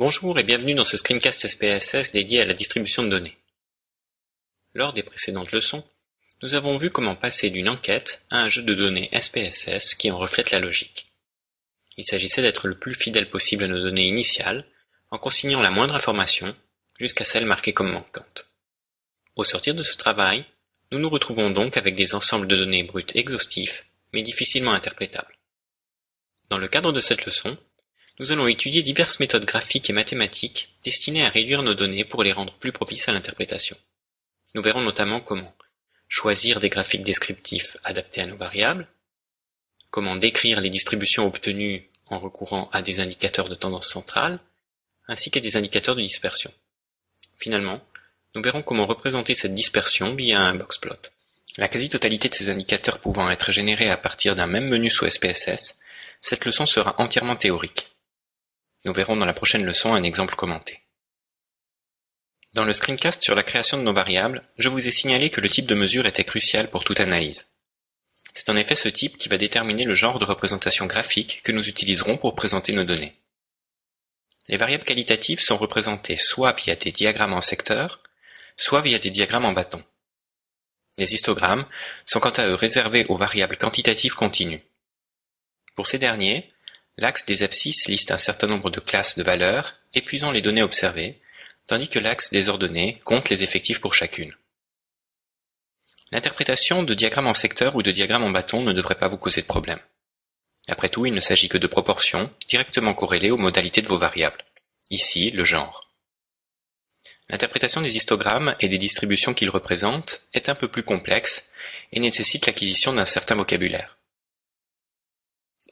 Bonjour et bienvenue dans ce screencast SPSS dédié à la distribution de données. Lors des précédentes leçons, nous avons vu comment passer d'une enquête à un jeu de données SPSS qui en reflète la logique. Il s'agissait d'être le plus fidèle possible à nos données initiales, en consignant la moindre information jusqu'à celle marquée comme manquante. Au sortir de ce travail, nous nous retrouvons donc avec des ensembles de données brutes exhaustifs, mais difficilement interprétables. Dans le cadre de cette leçon, nous allons étudier diverses méthodes graphiques et mathématiques destinées à réduire nos données pour les rendre plus propices à l'interprétation. Nous verrons notamment comment choisir des graphiques descriptifs adaptés à nos variables, comment décrire les distributions obtenues en recourant à des indicateurs de tendance centrale, ainsi qu'à des indicateurs de dispersion. Finalement, nous verrons comment représenter cette dispersion via un boxplot. La quasi-totalité de ces indicateurs pouvant être générés à partir d'un même menu sous SPSS, cette leçon sera entièrement théorique. Nous verrons dans la prochaine leçon un exemple commenté. Dans le screencast sur la création de nos variables, je vous ai signalé que le type de mesure était crucial pour toute analyse. C'est en effet ce type qui va déterminer le genre de représentation graphique que nous utiliserons pour présenter nos données. Les variables qualitatives sont représentées soit via des diagrammes en secteur, soit via des diagrammes en bâton. Les histogrammes sont quant à eux réservés aux variables quantitatives continues. Pour ces derniers, L'axe des abscisses liste un certain nombre de classes de valeurs, épuisant les données observées, tandis que l'axe des ordonnées compte les effectifs pour chacune. L'interprétation de diagrammes en secteur ou de diagrammes en bâton ne devrait pas vous causer de problème. Après tout, il ne s'agit que de proportions directement corrélées aux modalités de vos variables. Ici, le genre. L'interprétation des histogrammes et des distributions qu'ils représentent est un peu plus complexe et nécessite l'acquisition d'un certain vocabulaire.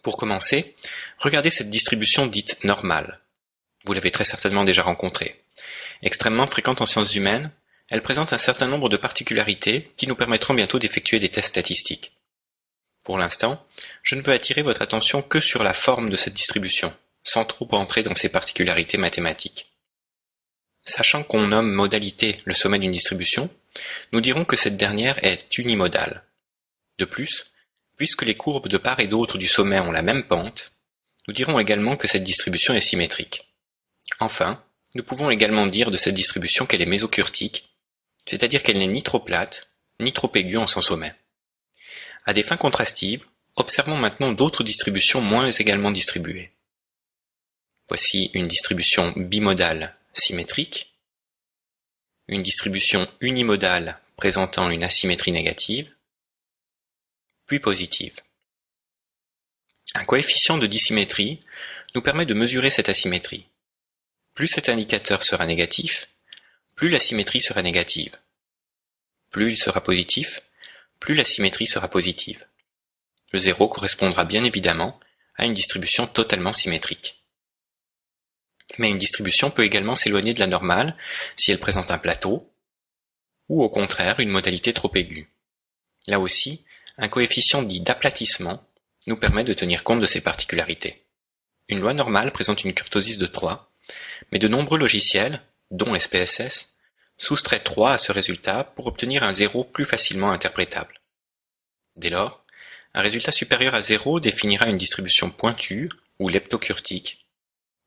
Pour commencer, regardez cette distribution dite normale. Vous l'avez très certainement déjà rencontrée. Extrêmement fréquente en sciences humaines, elle présente un certain nombre de particularités qui nous permettront bientôt d'effectuer des tests statistiques. Pour l'instant, je ne veux attirer votre attention que sur la forme de cette distribution, sans trop entrer dans ses particularités mathématiques. Sachant qu'on nomme modalité le sommet d'une distribution, nous dirons que cette dernière est unimodale. De plus, Puisque les courbes de part et d'autre du sommet ont la même pente, nous dirons également que cette distribution est symétrique. Enfin, nous pouvons également dire de cette distribution qu'elle est mésocurtique, c'est-à-dire qu'elle n'est ni trop plate, ni trop aiguë en son sommet. À des fins contrastives, observons maintenant d'autres distributions moins également distribuées. Voici une distribution bimodale symétrique, une distribution unimodale présentant une asymétrie négative, Un coefficient de dissymétrie nous permet de mesurer cette asymétrie. Plus cet indicateur sera négatif, plus la symétrie sera négative. Plus il sera positif, plus la symétrie sera positive. Le zéro correspondra bien évidemment à une distribution totalement symétrique. Mais une distribution peut également s'éloigner de la normale si elle présente un plateau, ou au contraire une modalité trop aiguë. Là aussi, un coefficient dit d'aplatissement nous permet de tenir compte de ces particularités. Une loi normale présente une kurtosis de 3, mais de nombreux logiciels, dont SPSS, soustraient 3 à ce résultat pour obtenir un zéro plus facilement interprétable. Dès lors, un résultat supérieur à 0 définira une distribution pointue ou leptocurtique,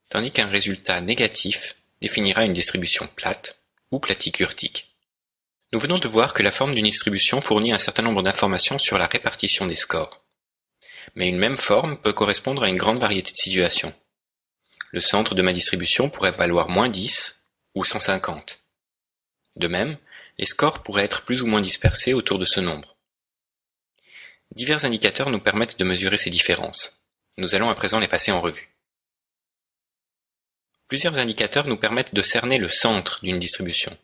tandis qu'un résultat négatif définira une distribution plate ou platicurtique. Nous venons de voir que la forme d'une distribution fournit un certain nombre d'informations sur la répartition des scores. Mais une même forme peut correspondre à une grande variété de situations. Le centre de ma distribution pourrait valoir moins 10 ou 150. De même, les scores pourraient être plus ou moins dispersés autour de ce nombre. Divers indicateurs nous permettent de mesurer ces différences. Nous allons à présent les passer en revue. Plusieurs indicateurs nous permettent de cerner le centre d'une distribution.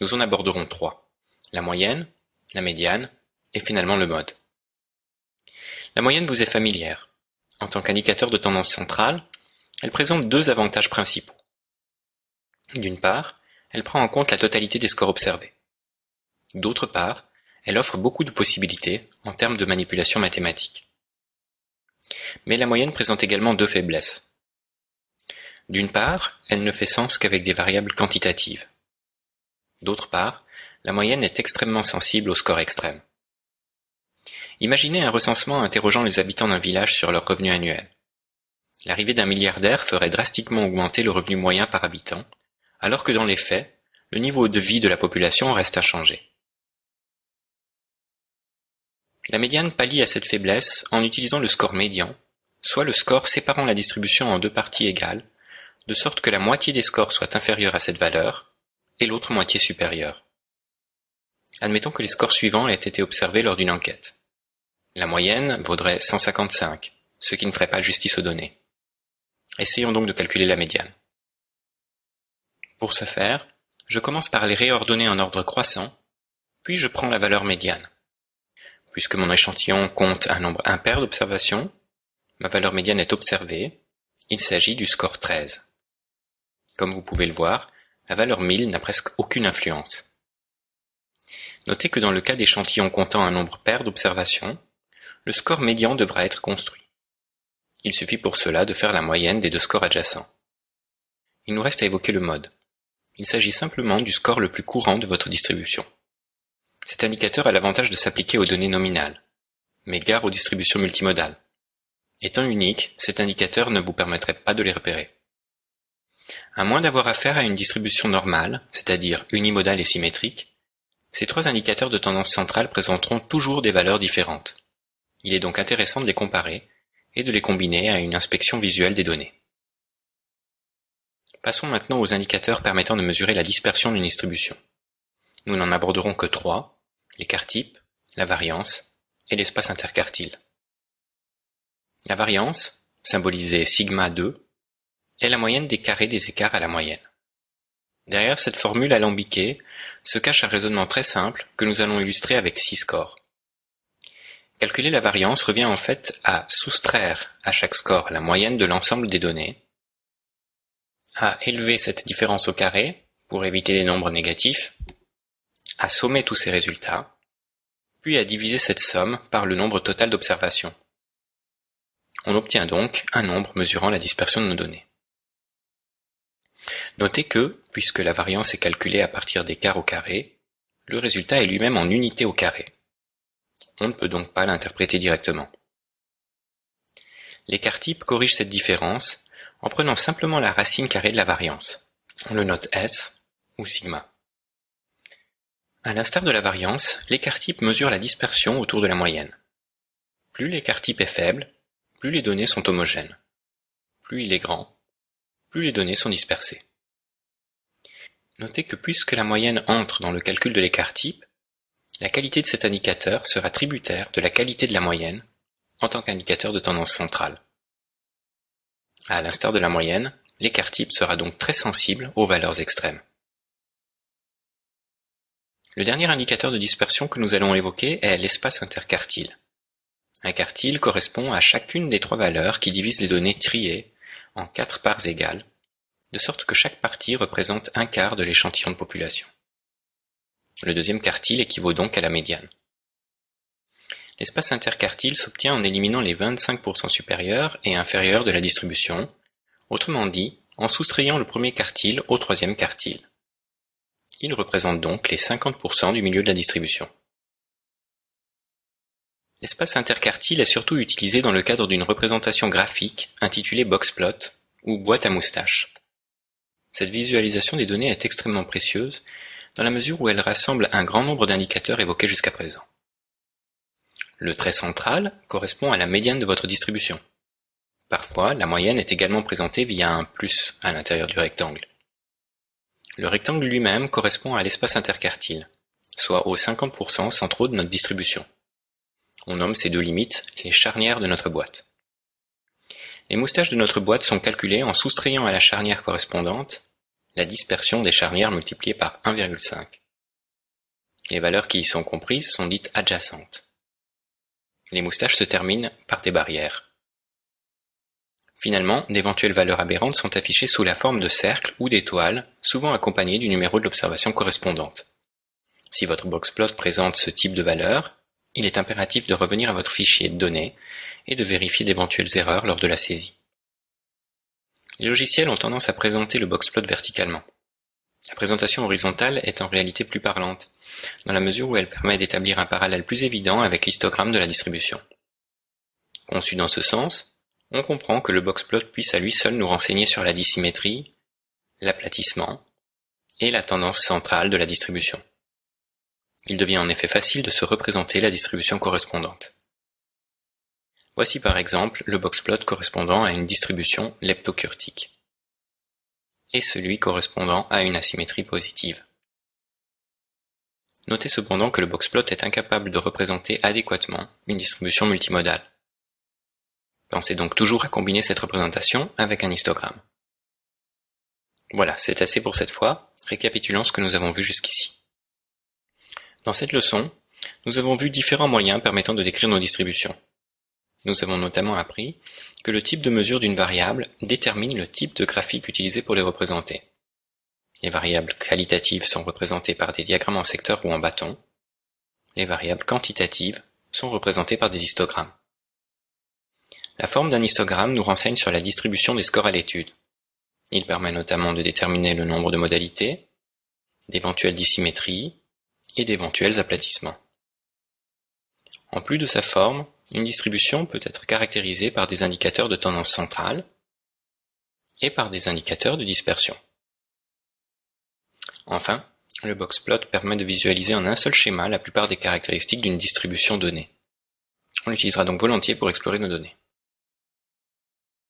Nous en aborderons trois la moyenne, la médiane et finalement le mode. La moyenne vous est familière. En tant qu'indicateur de tendance centrale, elle présente deux avantages principaux. D'une part, elle prend en compte la totalité des scores observés. D'autre part, elle offre beaucoup de possibilités en termes de manipulation mathématique. Mais la moyenne présente également deux faiblesses. D'une part, elle ne fait sens qu'avec des variables quantitatives. D'autre part, la moyenne est extrêmement sensible au score extrême. Imaginez un recensement interrogeant les habitants d'un village sur leur revenu annuel. L'arrivée d'un milliardaire ferait drastiquement augmenter le revenu moyen par habitant, alors que dans les faits, le niveau de vie de la population reste inchangé. La médiane pallie à cette faiblesse en utilisant le score médian, soit le score séparant la distribution en deux parties égales, de sorte que la moitié des scores soit inférieure à cette valeur, et l'autre moitié supérieure. Admettons que les scores suivants aient été observés lors d'une enquête. La moyenne vaudrait 155, ce qui ne ferait pas justice aux données. Essayons donc de calculer la médiane. Pour ce faire, je commence par les réordonner en ordre croissant, puis je prends la valeur médiane. Puisque mon échantillon compte un nombre impair d'observations, ma valeur médiane est observée, il s'agit du score 13. Comme vous pouvez le voir, la valeur 1000 n'a presque aucune influence. Notez que dans le cas d'échantillons comptant un nombre pair d'observations, le score médian devra être construit. Il suffit pour cela de faire la moyenne des deux scores adjacents. Il nous reste à évoquer le mode. Il s'agit simplement du score le plus courant de votre distribution. Cet indicateur a l'avantage de s'appliquer aux données nominales, mais gare aux distributions multimodales. Étant unique, cet indicateur ne vous permettrait pas de les repérer. À moins d'avoir affaire à une distribution normale, c'est-à-dire unimodale et symétrique, ces trois indicateurs de tendance centrale présenteront toujours des valeurs différentes. Il est donc intéressant de les comparer et de les combiner à une inspection visuelle des données. Passons maintenant aux indicateurs permettant de mesurer la dispersion d'une distribution. Nous n'en aborderons que trois, l'écart type, la variance et l'espace interquartile. La variance, symbolisée sigma 2, est la moyenne des carrés des écarts à la moyenne. Derrière cette formule alambiquée se cache un raisonnement très simple que nous allons illustrer avec six scores. Calculer la variance revient en fait à soustraire à chaque score la moyenne de l'ensemble des données, à élever cette différence au carré pour éviter des nombres négatifs, à sommer tous ces résultats, puis à diviser cette somme par le nombre total d'observations. On obtient donc un nombre mesurant la dispersion de nos données. Notez que, puisque la variance est calculée à partir d'écarts au carré, le résultat est lui-même en unité au carré. On ne peut donc pas l'interpréter directement. L'écart type corrige cette différence en prenant simplement la racine carrée de la variance. On le note S ou sigma. À l'instar de la variance, l'écart type mesure la dispersion autour de la moyenne. Plus l'écart type est faible, plus les données sont homogènes. Plus il est grand, plus les données sont dispersées. Notez que puisque la moyenne entre dans le calcul de l'écart type, la qualité de cet indicateur sera tributaire de la qualité de la moyenne en tant qu'indicateur de tendance centrale. À l'instar de la moyenne, l'écart type sera donc très sensible aux valeurs extrêmes. Le dernier indicateur de dispersion que nous allons évoquer est l'espace interquartile. Un quartile correspond à chacune des trois valeurs qui divisent les données triées en quatre parts égales, de sorte que chaque partie représente un quart de l'échantillon de population. Le deuxième quartile équivaut donc à la médiane. L'espace interquartile s'obtient en éliminant les 25% supérieurs et inférieurs de la distribution, autrement dit, en soustrayant le premier quartile au troisième quartile. Il représente donc les 50% du milieu de la distribution. L'espace interquartile est surtout utilisé dans le cadre d'une représentation graphique intitulée boxplot ou boîte à moustaches. Cette visualisation des données est extrêmement précieuse dans la mesure où elle rassemble un grand nombre d'indicateurs évoqués jusqu'à présent. Le trait central correspond à la médiane de votre distribution. Parfois, la moyenne est également présentée via un plus à l'intérieur du rectangle. Le rectangle lui-même correspond à l'espace interquartile, soit aux 50% centraux de notre distribution. On nomme ces deux limites les charnières de notre boîte. Les moustaches de notre boîte sont calculées en soustrayant à la charnière correspondante la dispersion des charnières multipliée par 1,5. Les valeurs qui y sont comprises sont dites adjacentes. Les moustaches se terminent par des barrières. Finalement, d'éventuelles valeurs aberrantes sont affichées sous la forme de cercles ou d'étoiles, souvent accompagnées du numéro de l'observation correspondante. Si votre boxplot présente ce type de valeur, il est impératif de revenir à votre fichier de données et de vérifier d'éventuelles erreurs lors de la saisie. Les logiciels ont tendance à présenter le boxplot verticalement. La présentation horizontale est en réalité plus parlante, dans la mesure où elle permet d'établir un parallèle plus évident avec l'histogramme de la distribution. Conçu dans ce sens, on comprend que le boxplot puisse à lui seul nous renseigner sur la dissymétrie, l'aplatissement et la tendance centrale de la distribution. Il devient en effet facile de se représenter la distribution correspondante. Voici par exemple le boxplot correspondant à une distribution leptocurtique et celui correspondant à une asymétrie positive. Notez cependant que le boxplot est incapable de représenter adéquatement une distribution multimodale. Pensez donc toujours à combiner cette représentation avec un histogramme. Voilà, c'est assez pour cette fois, récapitulons ce que nous avons vu jusqu'ici. Dans cette leçon, nous avons vu différents moyens permettant de décrire nos distributions. Nous avons notamment appris que le type de mesure d'une variable détermine le type de graphique utilisé pour les représenter. Les variables qualitatives sont représentées par des diagrammes en secteur ou en bâton. Les variables quantitatives sont représentées par des histogrammes. La forme d'un histogramme nous renseigne sur la distribution des scores à l'étude. Il permet notamment de déterminer le nombre de modalités, d'éventuelles dissymétries et d'éventuels aplatissements. En plus de sa forme, une distribution peut être caractérisée par des indicateurs de tendance centrale et par des indicateurs de dispersion. Enfin, le boxplot permet de visualiser en un seul schéma la plupart des caractéristiques d'une distribution donnée. On l'utilisera donc volontiers pour explorer nos données.